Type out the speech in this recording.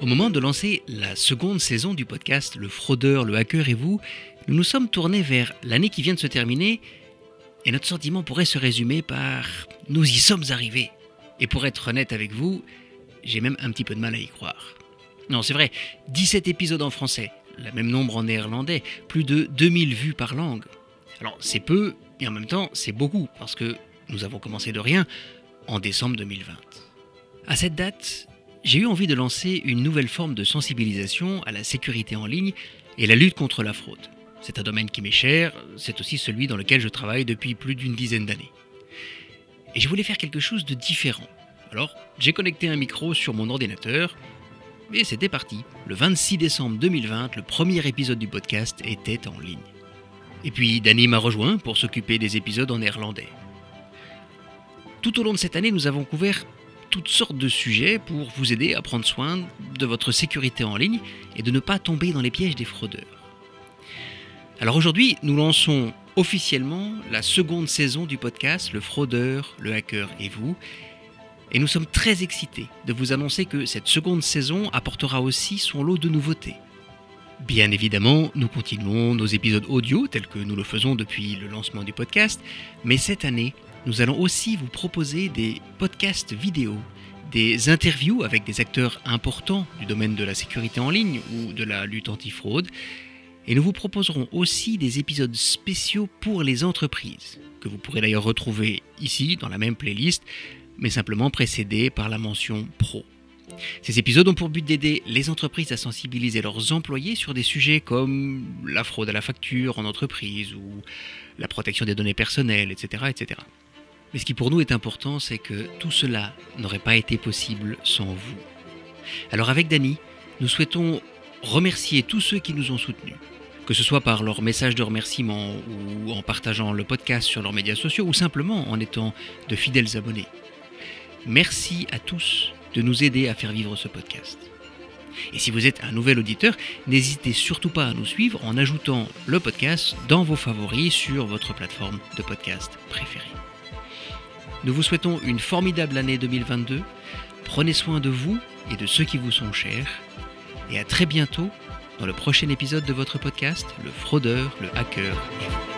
Au moment de lancer la seconde saison du podcast Le fraudeur, le hacker et vous, nous nous sommes tournés vers l'année qui vient de se terminer et notre sentiment pourrait se résumer par ⁇ Nous y sommes arrivés !⁇ Et pour être honnête avec vous, j'ai même un petit peu de mal à y croire. Non, c'est vrai, 17 épisodes en français, le même nombre en néerlandais, plus de 2000 vues par langue. Alors c'est peu, et en même temps c'est beaucoup, parce que nous avons commencé de rien en décembre 2020. À cette date, j'ai eu envie de lancer une nouvelle forme de sensibilisation à la sécurité en ligne et la lutte contre la fraude. C'est un domaine qui m'est cher, c'est aussi celui dans lequel je travaille depuis plus d'une dizaine d'années. Et je voulais faire quelque chose de différent. Alors, j'ai connecté un micro sur mon ordinateur, et c'était parti. Le 26 décembre 2020, le premier épisode du podcast était en ligne. Et puis, Danny m'a rejoint pour s'occuper des épisodes en néerlandais. Tout au long de cette année, nous avons couvert toutes sortes de sujets pour vous aider à prendre soin de votre sécurité en ligne et de ne pas tomber dans les pièges des fraudeurs. Alors aujourd'hui, nous lançons officiellement la seconde saison du podcast Le fraudeur, le hacker et vous. Et nous sommes très excités de vous annoncer que cette seconde saison apportera aussi son lot de nouveautés. Bien évidemment, nous continuons nos épisodes audio tels que nous le faisons depuis le lancement du podcast, mais cette année, nous allons aussi vous proposer des podcasts vidéo, des interviews avec des acteurs importants du domaine de la sécurité en ligne ou de la lutte antifraude, et nous vous proposerons aussi des épisodes spéciaux pour les entreprises, que vous pourrez d'ailleurs retrouver ici dans la même playlist, mais simplement précédés par la mention pro. Ces épisodes ont pour but d'aider les entreprises à sensibiliser leurs employés sur des sujets comme la fraude à la facture en entreprise ou la protection des données personnelles, etc. etc. Mais ce qui pour nous est important, c'est que tout cela n'aurait pas été possible sans vous. Alors avec Dany, nous souhaitons remercier tous ceux qui nous ont soutenus, que ce soit par leur message de remerciement ou en partageant le podcast sur leurs médias sociaux ou simplement en étant de fidèles abonnés. Merci à tous de nous aider à faire vivre ce podcast. Et si vous êtes un nouvel auditeur, n'hésitez surtout pas à nous suivre en ajoutant le podcast dans vos favoris sur votre plateforme de podcast préférée. Nous vous souhaitons une formidable année 2022. Prenez soin de vous et de ceux qui vous sont chers. Et à très bientôt dans le prochain épisode de votre podcast, Le fraudeur, le hacker et vous.